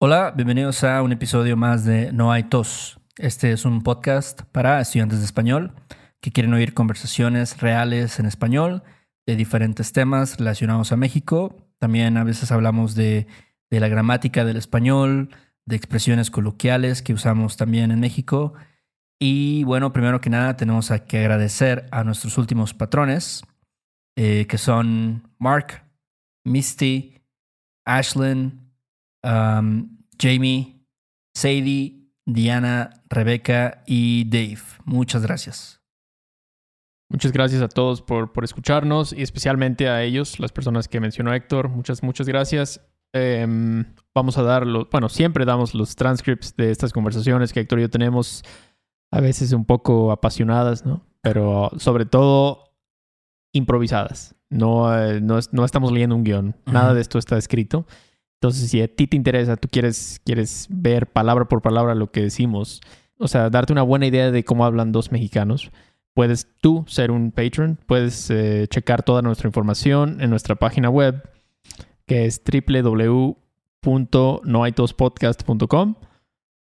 Hola, bienvenidos a un episodio más de No hay tos. Este es un podcast para estudiantes de español que quieren oír conversaciones reales en español de diferentes temas relacionados a México. También a veces hablamos de, de la gramática del español, de expresiones coloquiales que usamos también en México. Y bueno, primero que nada tenemos que agradecer a nuestros últimos patrones, eh, que son Mark, Misty, Ashlyn, um, Jamie, Sadie, Diana, Rebeca y Dave. Muchas gracias. Muchas gracias a todos por, por escucharnos y especialmente a ellos, las personas que mencionó Héctor. Muchas, muchas gracias. Em, vamos a dar, los, bueno, siempre damos los transcripts de estas conversaciones que Héctor y yo tenemos, a veces un poco apasionadas, ¿no? Pero sobre todo improvisadas. No, eh, no, no, estamos leyendo un guion. Nada de esto está escrito. Entonces, si a ti te interesa, tú quieres, quieres ver palabra por palabra lo que decimos, o sea, darte una buena idea de cómo hablan dos mexicanos, puedes tú ser un patron, puedes eh, checar toda nuestra información en nuestra página web, que es www.noaitospodcast.com.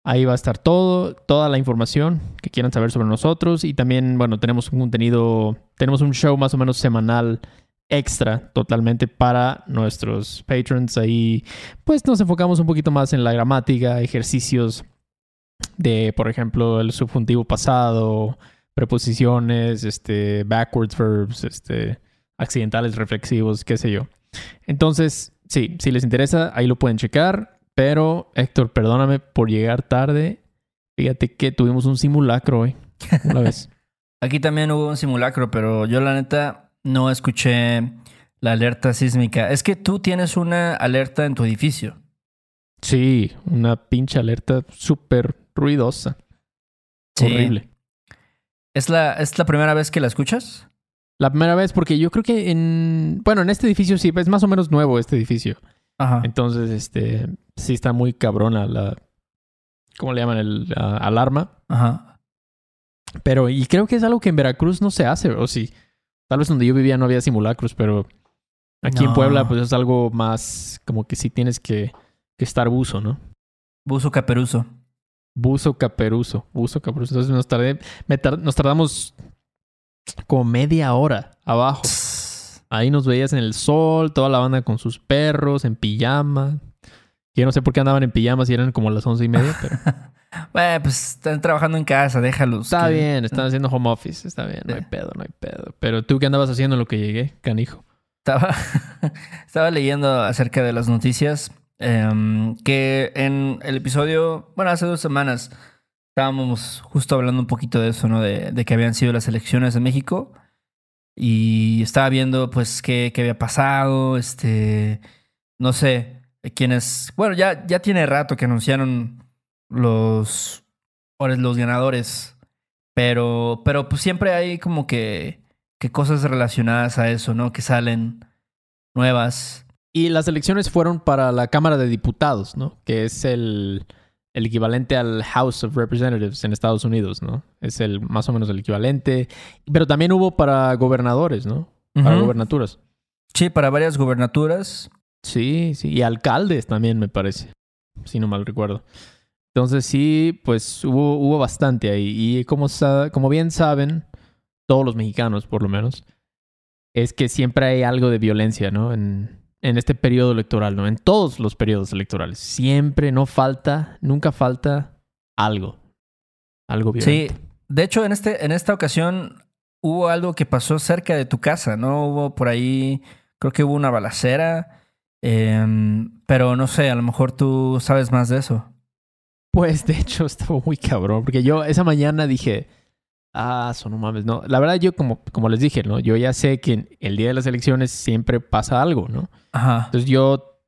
Ahí va a estar todo, toda la información que quieran saber sobre nosotros y también, bueno, tenemos un contenido, tenemos un show más o menos semanal extra totalmente para nuestros patrons. Ahí pues nos enfocamos un poquito más en la gramática, ejercicios de, por ejemplo, el subjuntivo pasado, preposiciones, este, backwards verbs, este, accidentales reflexivos, qué sé yo. Entonces, sí, si les interesa, ahí lo pueden checar. Pero, Héctor, perdóname por llegar tarde. Fíjate que tuvimos un simulacro hoy. Aquí también hubo un simulacro, pero yo la neta no escuché la alerta sísmica. Es que tú tienes una alerta en tu edificio. Sí, una pinche alerta súper ruidosa. Horrible. ¿Es la, ¿Es la primera vez que la escuchas? La primera vez, porque yo creo que en. Bueno, en este edificio sí, es más o menos nuevo este edificio. Ajá. Entonces, este. Sí está muy cabrona la. ¿Cómo le llaman? El alarma. Ajá. Pero, y creo que es algo que en Veracruz no se hace, o sí. Tal vez donde yo vivía no había simulacros, pero aquí en Puebla pues es algo más como que sí tienes que, que estar buzo, ¿no? Buzo caperuso. Buzo caperuso. Buzo caperuso. Entonces nos, tardé, nos tardamos como media hora abajo. Ahí nos veías en el sol, toda la banda con sus perros, en pijama. Yo no sé por qué andaban en pijamas y eran como las once y media, pero... Bueno, pues están trabajando en casa, déjalos. Está bien, están haciendo home office, está bien, no hay pedo, no hay pedo. Pero tú qué andabas haciendo en lo que llegué, canijo. Estaba, estaba leyendo acerca de las noticias em, que en el episodio, bueno, hace dos semanas estábamos justo hablando un poquito de eso, ¿no? De, de que habían sido las elecciones de México y estaba viendo pues qué, qué había pasado, este, no sé, quiénes, bueno, ya, ya tiene rato que anunciaron los, los ganadores. Pero, pero pues siempre hay como que, que cosas relacionadas a eso, ¿no? Que salen nuevas. Y las elecciones fueron para la Cámara de Diputados, ¿no? Que es el, el equivalente al House of Representatives en Estados Unidos, ¿no? Es el más o menos el equivalente. Pero también hubo para gobernadores, ¿no? Para gobernaturas. Sí, para varias gobernaturas. Sí, sí. Y alcaldes también, me parece. Si no mal recuerdo. Entonces sí, pues hubo, hubo bastante ahí. Y como, como bien saben, todos los mexicanos por lo menos, es que siempre hay algo de violencia, ¿no? En, en este periodo electoral, ¿no? En todos los periodos electorales. Siempre no falta, nunca falta algo. Algo violento. Sí, de hecho en, este, en esta ocasión hubo algo que pasó cerca de tu casa, ¿no? Hubo por ahí, creo que hubo una balacera, em, pero no sé, a lo mejor tú sabes más de eso. Pues de hecho estaba muy cabrón, porque yo esa mañana dije, ah, eso no mames, no. La verdad yo como, como les dije, ¿no? Yo ya sé que el día de las elecciones siempre pasa algo, ¿no? Ajá. Entonces yo,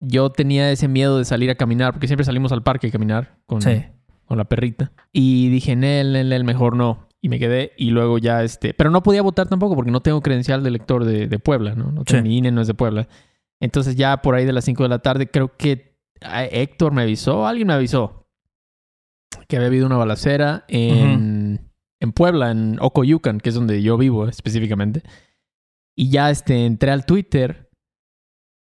yo tenía ese miedo de salir a caminar, porque siempre salimos al parque a caminar con, con la perrita. Y dije, en él, en él, mejor no. Y me quedé y luego ya este... Pero no podía votar tampoco porque no tengo credencial de elector de, de Puebla, ¿no? no tengo, Mi INE no es de Puebla. Entonces ya por ahí de las 5 de la tarde creo que Héctor me avisó, alguien me avisó que había habido una balacera en, en Puebla, en Ocoyucan, que es donde yo vivo específicamente. Y ya este, entré al Twitter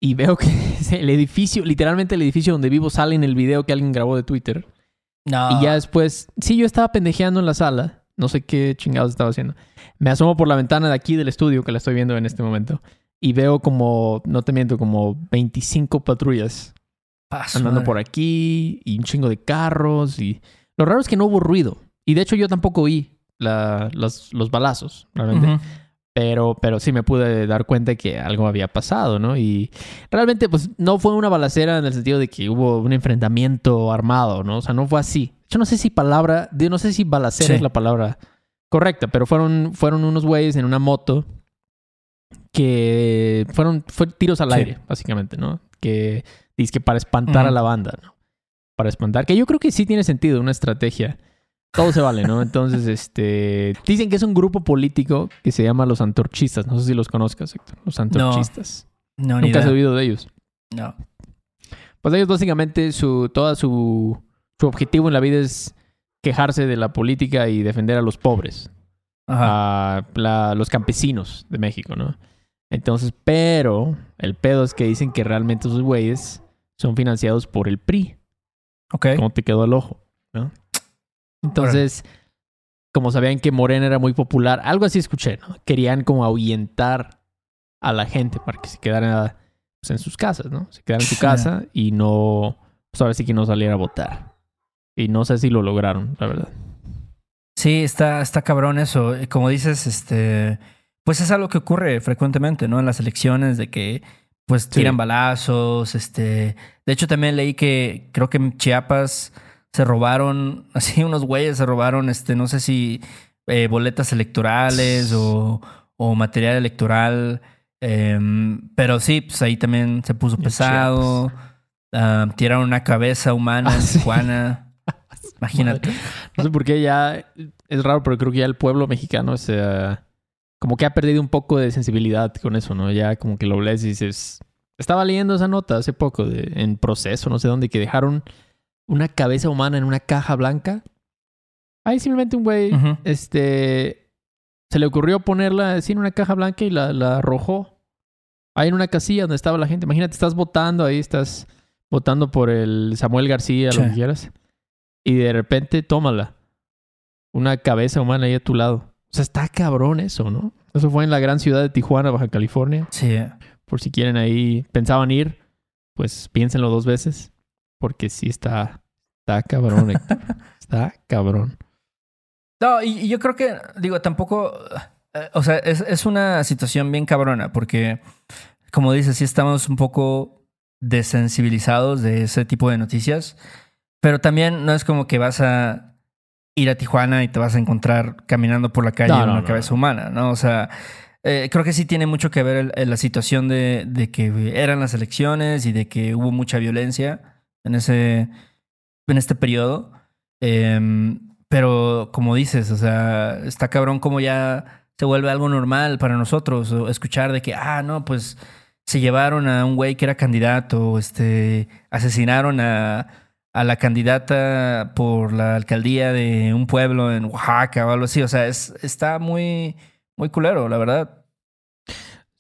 y veo que el edificio, literalmente el edificio donde vivo sale en el video que alguien grabó de Twitter. No. Y ya después, sí, yo estaba pendejeando en la sala. No sé qué chingados estaba haciendo. Me asomo por la ventana de aquí del estudio que la estoy viendo en este momento. Y veo como, no te miento, como 25 patrullas andando por aquí y un chingo de carros. Y lo raro es que no hubo ruido. Y de hecho yo tampoco oí los, los, balazos, realmente. Pero, pero sí me pude dar cuenta que algo había pasado, ¿no? Y realmente, pues, no fue una balacera en el sentido de que hubo un enfrentamiento armado, ¿no? O sea, no fue así. Yo no sé si palabra, no sé si balacera es la palabra correcta, pero fueron, fueron unos güeyes en una moto que fueron fue tiros al aire, básicamente, ¿no? Que dice que para espantar a la banda, ¿no? Para espantar, que yo creo que sí tiene sentido, una estrategia todo se vale, ¿no? Entonces, este. Dicen que es un grupo político que se llama los antorchistas. No sé si los conozcas, Héctor. Los antorchistas. No, Nunca has oído de ellos. No. Pues ellos básicamente su. Toda su. Su objetivo en la vida es quejarse de la política y defender a los pobres. A los campesinos de México, ¿no? Entonces, pero el pedo es que dicen que realmente esos güeyes son financiados por el PRI. Ok. ¿Cómo te quedó el ojo? ¿no? Entonces, como sabían que Morena era muy popular, algo así escuché, ¿no? Querían como ahuyentar a la gente para que se quedaran pues, en sus casas, ¿no? Se quedaran en su casa y no, pues ahora sí que no saliera a votar. Y no sé si lo lograron, la verdad. Sí, está, está cabrón eso. Como dices, este, pues es algo que ocurre frecuentemente, ¿no? En las elecciones de que pues tiran balazos, este, de hecho también leí que creo que en Chiapas se robaron, así unos güeyes se robaron, este, no sé si eh, boletas electorales o, o material electoral. Em, pero sí, pues ahí también se puso pesado. Ah, tiraron una cabeza humana ah, en Tijuana. Imagínate. No sé por qué ya es raro, pero creo que ya el pueblo mexicano se como que ha perdido un poco de sensibilidad con eso, ¿no? Ya como que lo lees y dices. Estaba leyendo esa nota hace poco de, en proceso, no sé dónde, que dejaron una cabeza humana en una caja blanca. Ahí simplemente un güey, este, se le ocurrió ponerla así en una caja blanca y la, la arrojó. Ahí en una casilla donde estaba la gente. Imagínate, estás votando, ahí estás votando por el Samuel García, lo que quieras. Y de repente, tómala. Una cabeza humana ahí a tu lado. O sea, está cabrón eso, ¿no? Eso fue en la gran ciudad de Tijuana, Baja California. Sí. Por si quieren ahí, pensaban ir, pues piénsenlo dos veces porque sí está, está cabrón, está cabrón. No, y, yo creo que, digo, tampoco, eh, o sea, es, es, una situación bien cabrona, porque, como dices, sí estamos un poco desensibilizados de ese tipo de noticias, pero también no es como que vas a ir a Tijuana y te vas a encontrar caminando por la calle en una cabeza humana, ¿no? O sea, eh, creo que sí tiene mucho que ver la situación de, de, que eran las elecciones y de que hubo mucha violencia en ese en este periodo. Em, pero como dices, o sea, está cabrón como ya se vuelve algo normal para nosotros. Escuchar de que, ah, no, pues se llevaron a un güey que era candidato, este, asesinaron a, a la candidata por la alcaldía de un pueblo en Oaxaca o algo así. O sea, es, está muy, muy culero, la verdad.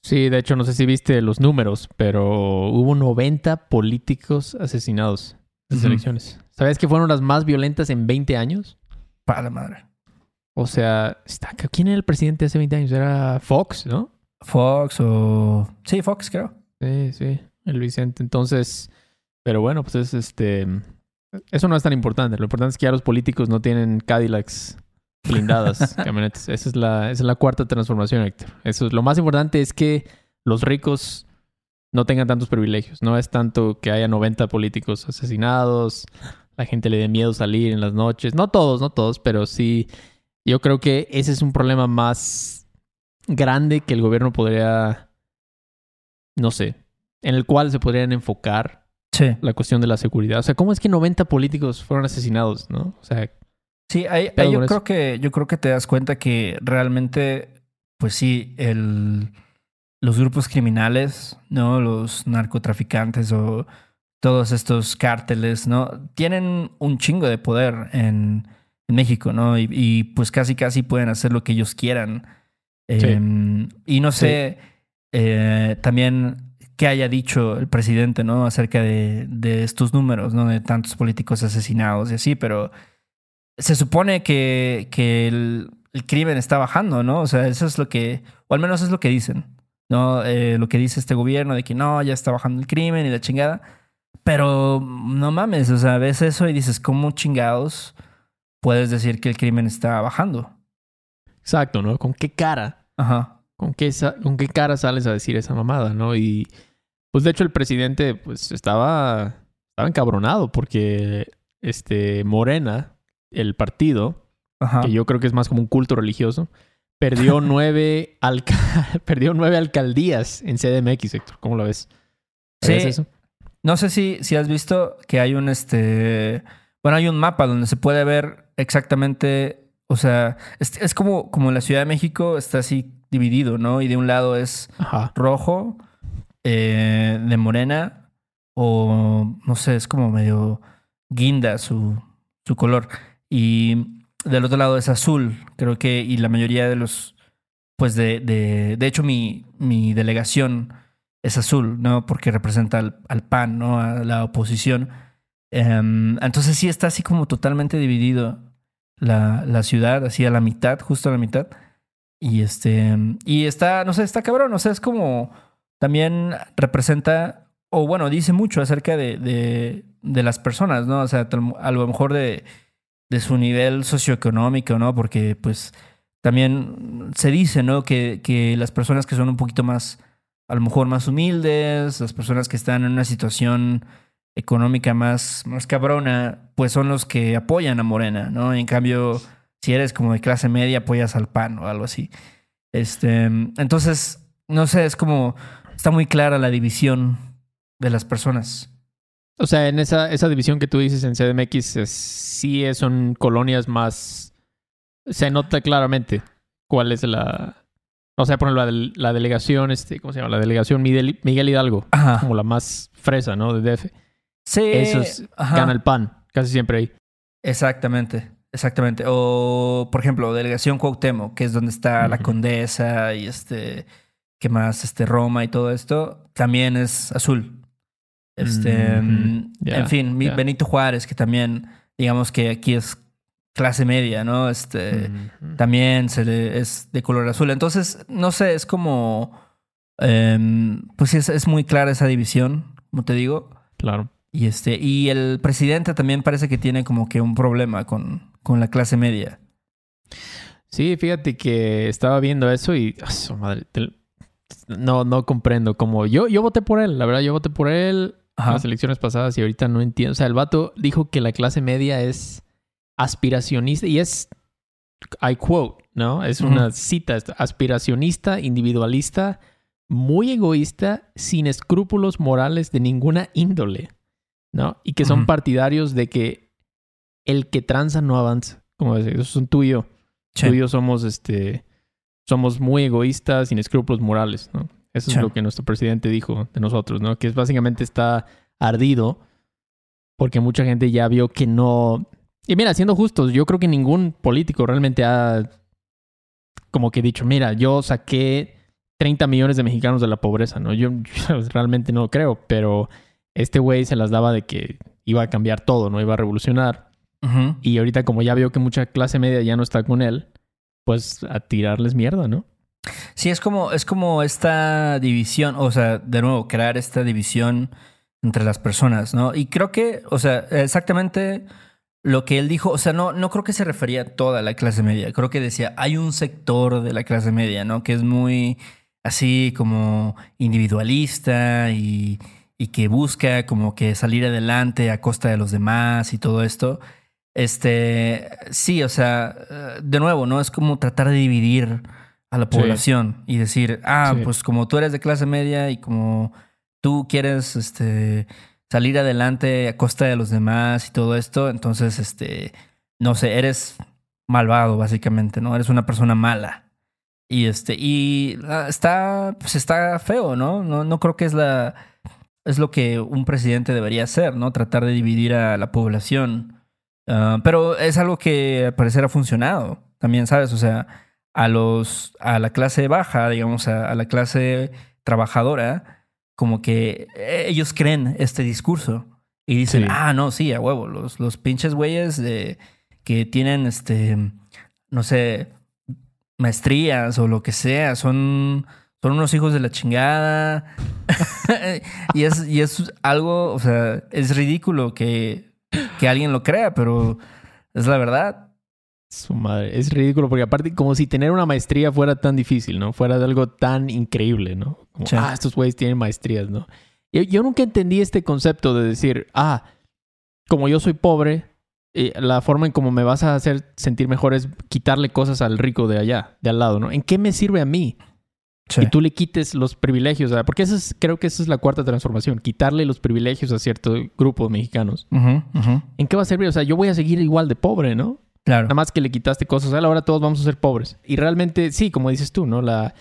Sí, de hecho, no sé si viste los números, pero hubo 90 políticos asesinados en las elecciones. ¿Sabes que fueron las más violentas en 20 años? Para la madre. O sea, ¿quién era el presidente hace 20 años? Era Fox, ¿no? Fox o... Sí, Fox, creo. Sí, sí, el Vicente. Entonces, pero bueno, pues es este... Eso no es tan importante. Lo importante es que ya los políticos no tienen Cadillacs blindadas camionetas. Esa es la, esa es la cuarta transformación, Héctor. Eso es lo más importante es que los ricos no tengan tantos privilegios. No es tanto que haya 90 políticos asesinados, la gente le dé miedo salir en las noches. No todos, no todos, pero sí. Yo creo que ese es un problema más grande que el gobierno podría, no sé, en el cual se podrían enfocar la cuestión de la seguridad. O sea, ¿cómo es que 90 políticos fueron asesinados, no? O sea, Sí, ahí, yo creo que yo creo que te das cuenta que realmente, pues sí, el, los grupos criminales, ¿no? Los narcotraficantes o todos estos cárteles, ¿no? Tienen un chingo de poder en, México, ¿no? Y, pues casi casi pueden hacer lo que ellos quieran. Em, y no sé, eh, también qué haya dicho el presidente, ¿no? Acerca de, de, estos números, ¿no? De tantos políticos asesinados y así, pero se supone que, que el, el, crimen está bajando, ¿no? O sea, eso es lo que, o al menos es lo que dicen, ¿no? Eh, lo que dice este gobierno de que no, ya está bajando el crimen y la chingada. Pero no mames, o sea, ves eso y dices, ¿cómo chingados puedes decir que el crimen está bajando? Exacto, ¿no? ¿Con qué cara? Ajá. ¿Con qué, ¿Con qué cara sales a decir esa mamada, no? Y pues de hecho el presidente pues estaba, estaba encabronado porque este Morena, el partido, que yo creo que es más como un culto religioso, perdió nueve, perdió nueve alcaldías en CDMX, Héctor. ¿Cómo lo ves? Sí. eso? No sé si, si has visto que hay un este. Bueno, hay un mapa donde se puede ver exactamente. O sea, es, es como, como la Ciudad de México está así dividido, ¿no? Y de un lado es rojo, eh, de morena, o no sé, es como medio guinda su, su color. Y del otro lado es azul, creo que, y la mayoría de los, pues de, de, de hecho mi, mi delegación es azul, ¿no? Porque representa al, PAN, ¿no? A la oposición. Em, entonces sí está así como totalmente dividido la, la ciudad, así a la mitad, justo a la mitad. Y este, y está, no sé, está cabrón, o sea, es como también representa, o bueno, dice mucho acerca de, de, de las personas, ¿no? O sea, a lo mejor de, de su nivel socioeconómico, ¿no? Porque pues también se dice, ¿no? Que, que las personas que son un poquito más, a lo mejor más humildes, las personas que están en una situación económica más, más cabrona, pues son los que apoyan a Morena, ¿no? En cambio, si eres como de clase media, apoyas al PAN o algo así. Este, entonces, no sé, es como, está muy clara la división de las personas. O sea, en esa, esa división que tú dices en CDMX, sí son colonias más, se nota claramente cuál es la, o sea, por ejemplo, la, la delegación, este, ¿cómo se llama? La delegación Miguel, Miguel Hidalgo, como la más fresa, ¿no? De DF. Sí. Eso es, gana el pan, casi siempre ahí. Exactamente. Exactamente. O, por ejemplo, Delegación Cuauhtémoc, que es donde está la Condesa y este, ¿qué más? Este, Roma y todo esto, también es azul. Este, mm, en fin, Benito Juárez, que también, digamos que aquí es clase media, ¿no? Este, también se es de color azul. Entonces, no sé, es como, em, pues sí, es, es muy clara esa división, como te digo. Claro. Y este, y el presidente también parece que tiene como que un problema con, con la clase media. Sí, fíjate que estaba viendo eso y oh, madre, no, no comprendo. Como yo, yo voté por él, la verdad, yo voté por él en las elecciones pasadas y ahorita no entiendo. O sea, el vato dijo que la clase media es aspiracionista y es, I quote, ¿no? Es una cita, aspiracionista, individualista, muy egoísta, sin escrúpulos morales de ninguna índole. ¿no? Y que son partidarios de que el que tranza no avanza. Como decir, eso son tú y yo. Tú y yo somos, este, somos muy egoístas, sin escrúpulos morales, ¿no? Eso es lo que nuestro presidente dijo de nosotros, ¿no? Que es básicamente está ardido porque mucha gente ya vio que no... Y mira, siendo justos, yo creo que ningún político realmente ha como que dicho, mira, yo saqué 30 millones de mexicanos de la pobreza, ¿no? Yo, yo realmente no lo creo, pero este güey se las daba de que iba a cambiar todo, ¿no? Iba a revolucionar. Y ahorita como ya vio que mucha clase media ya no está con él, pues a tirarles mierda, ¿no? Sí, es como, es como esta división, o sea, de nuevo, crear esta división entre las personas, ¿no? Y creo que, o sea, exactamente lo que él dijo, o sea, no, no creo que se refería a toda la clase media, creo que decía, hay un sector de la clase media, ¿no? Que es muy así como individualista y y que busca como que salir adelante a costa de los demás y todo esto. Este, sí, o sea, eh, de nuevo, ¿no? Es como tratar de dividir a la población y decir, ah, pues como tú eres de clase media y como tú quieres este, salir adelante a costa de los demás y todo esto, entonces, este, no sé, eres malvado, básicamente, ¿no? Eres una persona mala. Y este, y ah, está, pues está feo, ¿no? No, no creo que es la es lo que un presidente debería hacer, ¿no? Tratar de dividir a la población. Ah, pero es algo que al parecer ha funcionado. También, ¿sabes? O sea, a los, a la clase baja, digamos, a, la clase trabajadora, como que ellos creen este discurso y dicen, ah, no, sí, a huevo, los, los pinches güeyes de, que tienen, este, no sé, maestrías o lo que sea, son, son unos hijos de la chingada. y, es, y es algo, o sea, es ridículo que, que alguien lo crea, pero es la verdad. Su madre, es ridículo porque aparte como si tener una maestría fuera tan difícil, ¿no? Fuera de algo tan increíble, ¿no? Como, ah, estos güeyes tienen maestrías, ¿no? Yo, yo, nunca entendí este concepto de decir, ah, como yo soy pobre, la forma en cómo me vas a hacer sentir mejor es quitarle cosas al rico de allá, de al lado, ¿no? ¿En qué me sirve a mí? Y tú le quites los privilegios, porque eso es, creo que esa es la cuarta transformación, quitarle los privilegios a cierto grupo de mexicanos. ¿En qué va a servir? O sea, yo voy a seguir igual de pobre, ¿no? Claro. Nada más que le quitaste cosas a él, ahora todos vamos a ser pobres. Y realmente, sí, como dices tú, ¿no? La,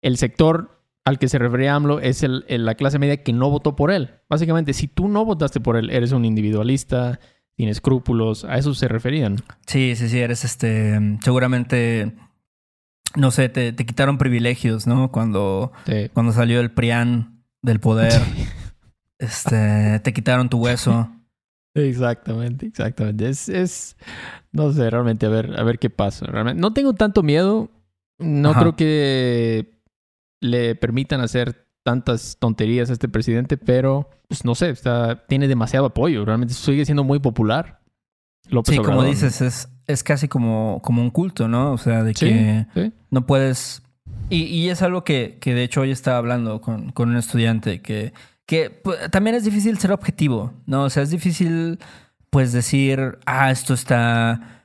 el sector al que se refería AMLO es el, la clase media que no votó por él. Básicamente, si tú no votaste por él, eres un individualista, sin escrúpulos, a eso se referían. Sí, sí, sí, eres este, seguramente, no sé, te, quitaron privilegios, ¿no? Cuando, cuando salió el PRIAN del poder, este, te quitaron tu hueso. Exactamente, exactamente. Es, es, no sé, realmente, a ver, a ver qué pasa. Realmente, no tengo tanto miedo. No creo que le permitan hacer tantas tonterías a este presidente, pero pues no sé, está, tiene demasiado apoyo, realmente sigue siendo muy popular. Sí, como dices, es, es casi como, como un culto, ¿no? O sea, de que no puedes... Y, y, es algo que, que, de hecho hoy estaba hablando con, con un estudiante, que, que pues, también es difícil ser objetivo, ¿no? O sea, es difícil pues decir, ah, esto está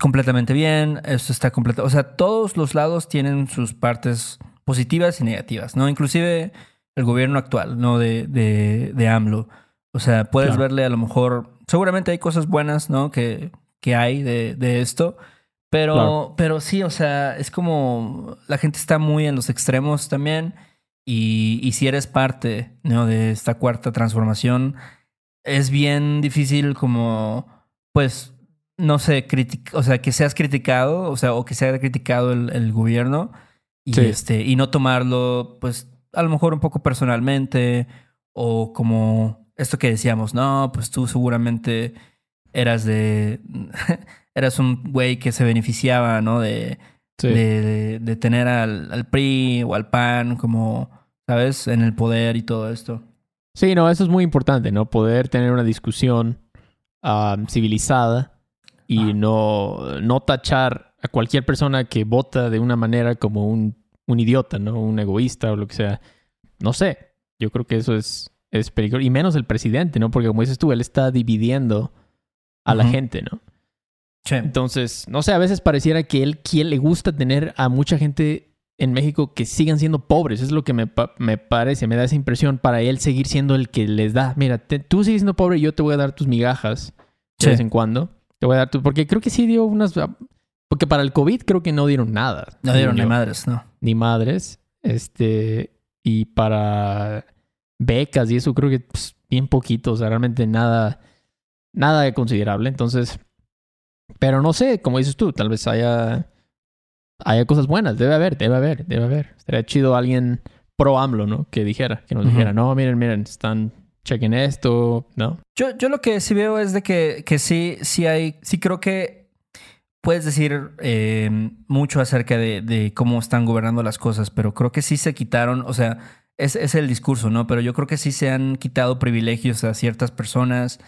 completamente bien, esto está completo. O sea, todos los lados tienen sus partes positivas y negativas, ¿no? Inclusive el gobierno actual, ¿no? De, de, de AMLO. O sea, puedes verle a lo mejor, seguramente hay cosas buenas, ¿no? Que, que hay de, de esto, pero, pero sí, o sea, es como la gente está muy en los extremos también y, y si eres parte, ¿no? De esta cuarta transformación, es bien difícil como, pues, no sé, o sea, que seas criticado, o sea, o que sea criticado el, el gobierno y, este, y no tomarlo, pues, a lo mejor un poco personalmente o como esto que decíamos, no, pues tú seguramente eras de... eras un güey que se beneficiaba, ¿no? De, de, de, tener al, al, PRI o al PAN como, ¿sabes? En el poder y todo esto. Sí, no, eso es muy importante, ¿no? Poder tener una discusión civilizada y ah. no, no tachar a cualquier persona que vota de una manera como un, un, idiota, ¿no? Un egoísta o lo que sea. No sé. Yo creo que eso es, es peligroso. Y menos el presidente, ¿no? Porque como dices tú, él está dividiendo a la gente, ¿no? Sí. Entonces, no sé, a veces pareciera que él quien le gusta tener a mucha gente en México que sigan siendo pobres. Es lo que me, me parece, me da esa impresión para él seguir siendo el que les da. Mira, tú sigues siendo pobre y yo te voy a dar tus migajas de vez en cuando. Te voy a dar tu... Porque creo que sí dio unas porque para el COVID creo que no dieron nada. No dieron ni madres, no. Ni madres. Este. Y para becas y eso creo que pues, bien poquito. O sea, realmente nada. Nada considerable. Entonces. Pero no sé, como dices tú, tal vez haya. Haya cosas buenas. Debe haber, debe haber, debe haber. Sería chido alguien pro AMLO, ¿no? Que dijera, que nos dijera, no, miren, miren, están chequen esto, ¿no? Yo, yo lo que sí veo es de que, que sí, sí hay, sí creo que puedes decir eh, mucho acerca de, cómo están gobernando las cosas, pero creo que sí se quitaron, o sea, es, es, el discurso, ¿no? Pero yo creo que sí se han quitado privilegios a ciertas personas,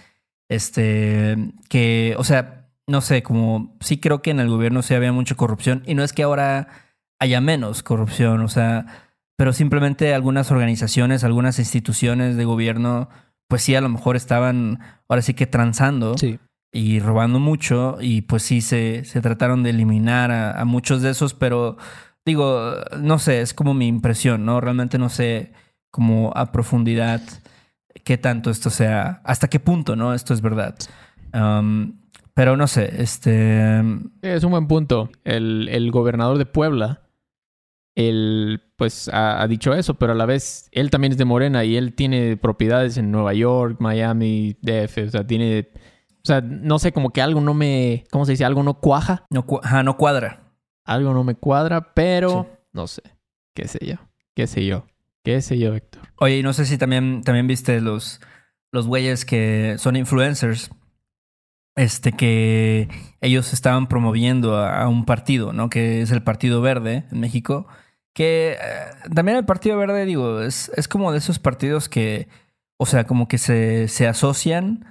este, que, o sea, no sé, como sí creo que en el gobierno sí había mucha corrupción y no es que ahora haya menos corrupción, o sea, pero simplemente algunas organizaciones, algunas instituciones de gobierno, pues sí, a lo mejor estaban ahora sí que transando. Sí y robando mucho y pues sí se, se trataron de eliminar a, muchos de esos, pero digo, no sé, es como mi impresión, ¿no? Realmente no sé como a profundidad qué tanto esto sea, hasta qué punto, ¿no? Esto es verdad. pero no sé, este... Es un buen punto. El, el gobernador de Puebla, él pues ha, ha, dicho eso, pero a la vez él también es de Morena y él tiene propiedades en Nueva York, Miami, DF, o sea, tiene o sea, no sé, como que algo no me. ¿Cómo se dice? Algo no cuaja. No, no cuadra. Algo no me cuadra, pero no sé. ¿Qué sé yo? ¿Qué sé yo? ¿Qué sé yo, Héctor? Oye, y no sé si también, también viste los, los güeyes que son influencers. Este, que ellos estaban promoviendo a, un partido, ¿no? Que es el Partido Verde en México. Que eh, también el Partido Verde, digo, es, es como de esos partidos que, o sea, como que se, se asocian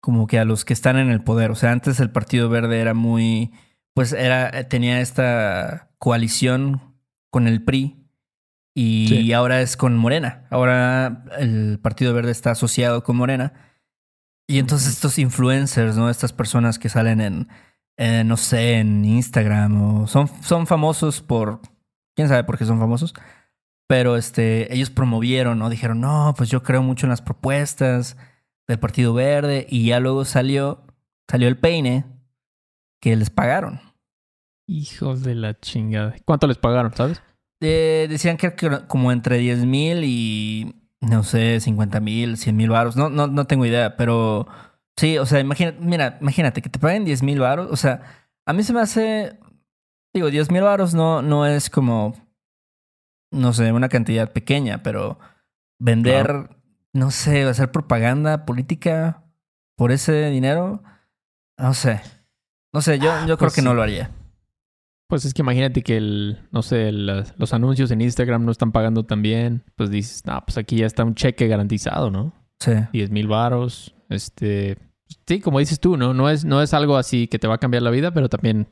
como que a los que están en el poder. O sea, antes el Partido Verde era muy, pues era, tenía esta coalición con el PRI y ahora es con Morena. Ahora el Partido Verde está asociado con Morena. Y entonces estos influencers, ¿no? Estas personas que salen en, no sé, en Instagram o son, son famosos por, quién sabe por qué son famosos, pero este, ellos promovieron, ¿no? Dijeron, no, pues yo creo mucho en las propuestas del Partido Verde y ya luego salió, salió el peine que les pagaron. Hijos de la chingada. ¿Cuánto les pagaron, sabes? Eh, decían que como entre 10 mil y no sé, 50 mil, 100 mil varos. No, no, no tengo idea, pero sí, o sea, imagínate, mira, imagínate que te paguen 10 mil varos. O sea, a mí se me hace, digo, 10 mil varos no, no es como, no sé, una cantidad pequeña, pero vender, no sé, hacer propaganda política por ese dinero, no sé. No sé, yo, yo creo pues que no lo haría. Pues es que imagínate que el, no sé, los anuncios en Instagram no están pagando tan bien. Pues dices, no, pues aquí ya está un cheque garantizado, ¿no? Sí. 10 mil varos. Este, sí, como dices tú, ¿no? No es, no es algo así que te va a cambiar la vida, pero también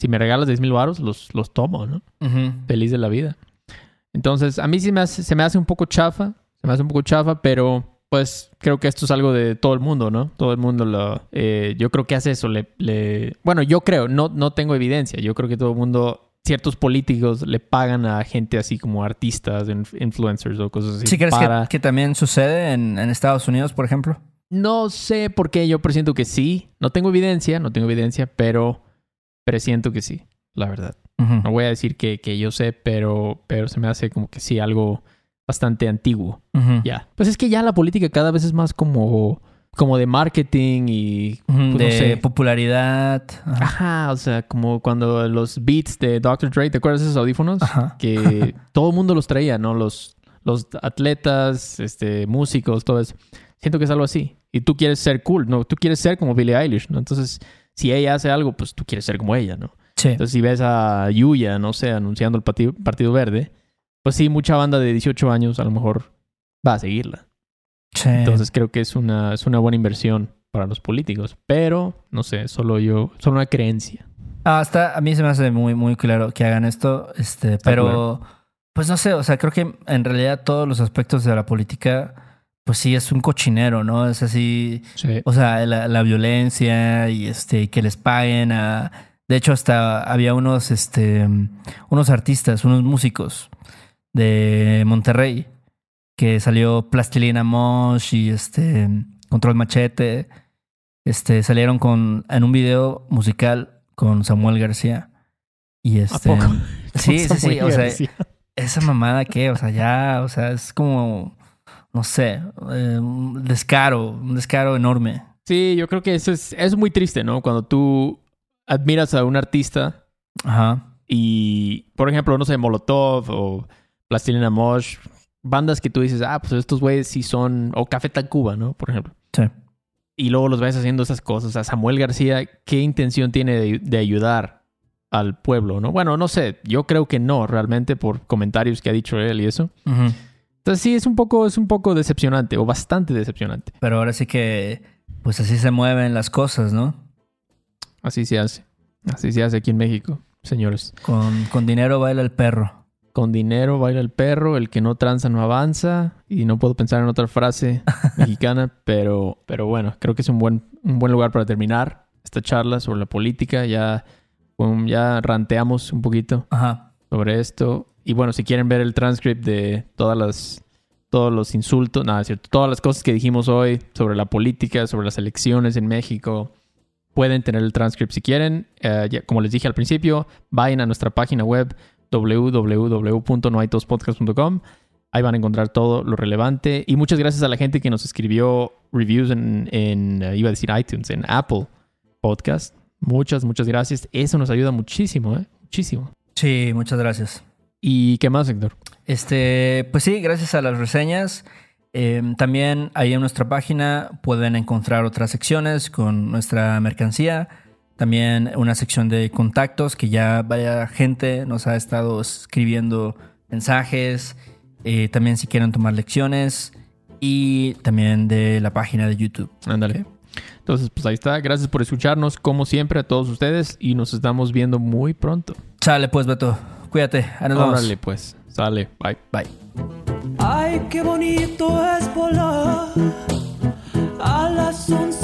si me regalas 10 mil varos, los, los tomo, ¿no? Feliz de la vida. Entonces, a mí sí me hace, se me hace un poco chafa, se me hace un poco chafa, pero pues creo que esto es algo de todo el mundo, ¿no? Todo el mundo lo... Eh, yo creo que hace eso. Le, Bueno, yo creo, no, no tengo evidencia. Yo creo que todo el mundo, ciertos políticos le pagan a gente así como artistas, influencers o cosas así. ¿Sí crees que, también sucede en, Estados Unidos, por ejemplo? No sé por qué, yo presiento que sí. No tengo evidencia, no tengo evidencia, pero presiento que sí, la verdad. No voy a decir que, que yo sé, pero, pero se me hace como que sí, algo bastante antiguo. Ya. Pues es que ya la política cada vez es más como, como de marketing y pues, de popularidad. Ajá. o sea, como cuando los beats de Dr. Dre, ¿te acuerdas de esos audífonos? Que todo el mundo los traía, ¿no? Los, los atletas, este, músicos, todo eso. Siento que es algo así. Y tú quieres ser cool, ¿no? Tú quieres ser como Billie Eilish, ¿no? Entonces, si ella hace algo, pues tú quieres ser como ella, ¿no? Sí. Entonces, si ves a Yuya, no sé, anunciando el partido Verde, pues sí, mucha banda de 18 años a lo mejor va a seguirla. Sí. Entonces creo que es una, es una buena inversión para los políticos. Pero, no sé, solo yo, solo una creencia. Hasta a mí se me hace muy, muy claro que hagan esto. Este, pero, pues no sé, o sea, creo que en realidad todos los aspectos de la política, pues sí, es un cochinero, ¿no? Es así, o sea, la, violencia y este, que les paguen a... De hecho, hasta había unos, este, unos artistas, unos músicos de Monterrey, que salió Plastilina Mosh y este Control Machete. Este salieron con en un video musical con Samuel García. Y este. ¿A poco? Sí, sí, sí. O sea, esa mamada que, o sea, ya, o sea, es como, no sé, eh, un descaro, un descaro enorme. Sí, yo creo que eso es, es muy triste, ¿no? Cuando tú admiras a un artista. Ajá. Y, por ejemplo, no sé, Molotov o Plastilina Mosh, bandas que tú dices, ah, pues estos güeyes sí son, o Café Tacuba, ¿no? Por ejemplo. Sí. Y luego los ves haciendo esas cosas. A Samuel García, ¿qué intención tiene de, ayudar al pueblo, no? Bueno, no sé, yo creo que no, realmente, por comentarios que ha dicho él y eso. Entonces sí, es un poco, es un poco decepcionante, o bastante decepcionante. Pero ahora sí que, pues así se mueven las cosas, ¿no? Así se hace. Así se hace aquí en México, señores. Con, con dinero baila el perro. Con dinero baila el perro, el que no tranza no avanza. Y no puedo pensar en otra frase mexicana, pero, pero bueno, creo que es un buen, un buen lugar para terminar esta charla sobre la política. Ya, ya ranteamos un poquito sobre esto. Y bueno, si quieren ver el transcript de todas las, todos los insultos, nada, es cierto, todas las cosas que dijimos hoy sobre la política, sobre las elecciones en México, pueden tener el transcript si quieren. Eh, como les dije al principio, vayan a nuestra página web www.noaitospodcast.com. Ahí van a encontrar todo lo relevante. Y muchas gracias a la gente que nos escribió reviews en, eh, iba a decir iTunes, en Apple Podcast. Muchas, muchas gracias. Eso nos ayuda muchísimo, ¿eh? Muchísimo. Sí, muchas gracias. ¿Y qué más, Héctor? Este, pues sí, gracias a las reseñas. Em, también ahí en nuestra página pueden encontrar otras secciones con nuestra mercancía. También una sección de contactos que ya vaya gente nos ha estado escribiendo mensajes. Eh, también si quieren tomar lecciones. Y también de la página de YouTube. Ándale. Entonces, pues ahí está. Gracias por escucharnos, como siempre, a todos ustedes. Y nos estamos viendo muy pronto. Sale pues, Beto. Cuídate. Ahí nos Órale, pues. Sale. Bye. Bye. Ay, qué bonito es volar a las 11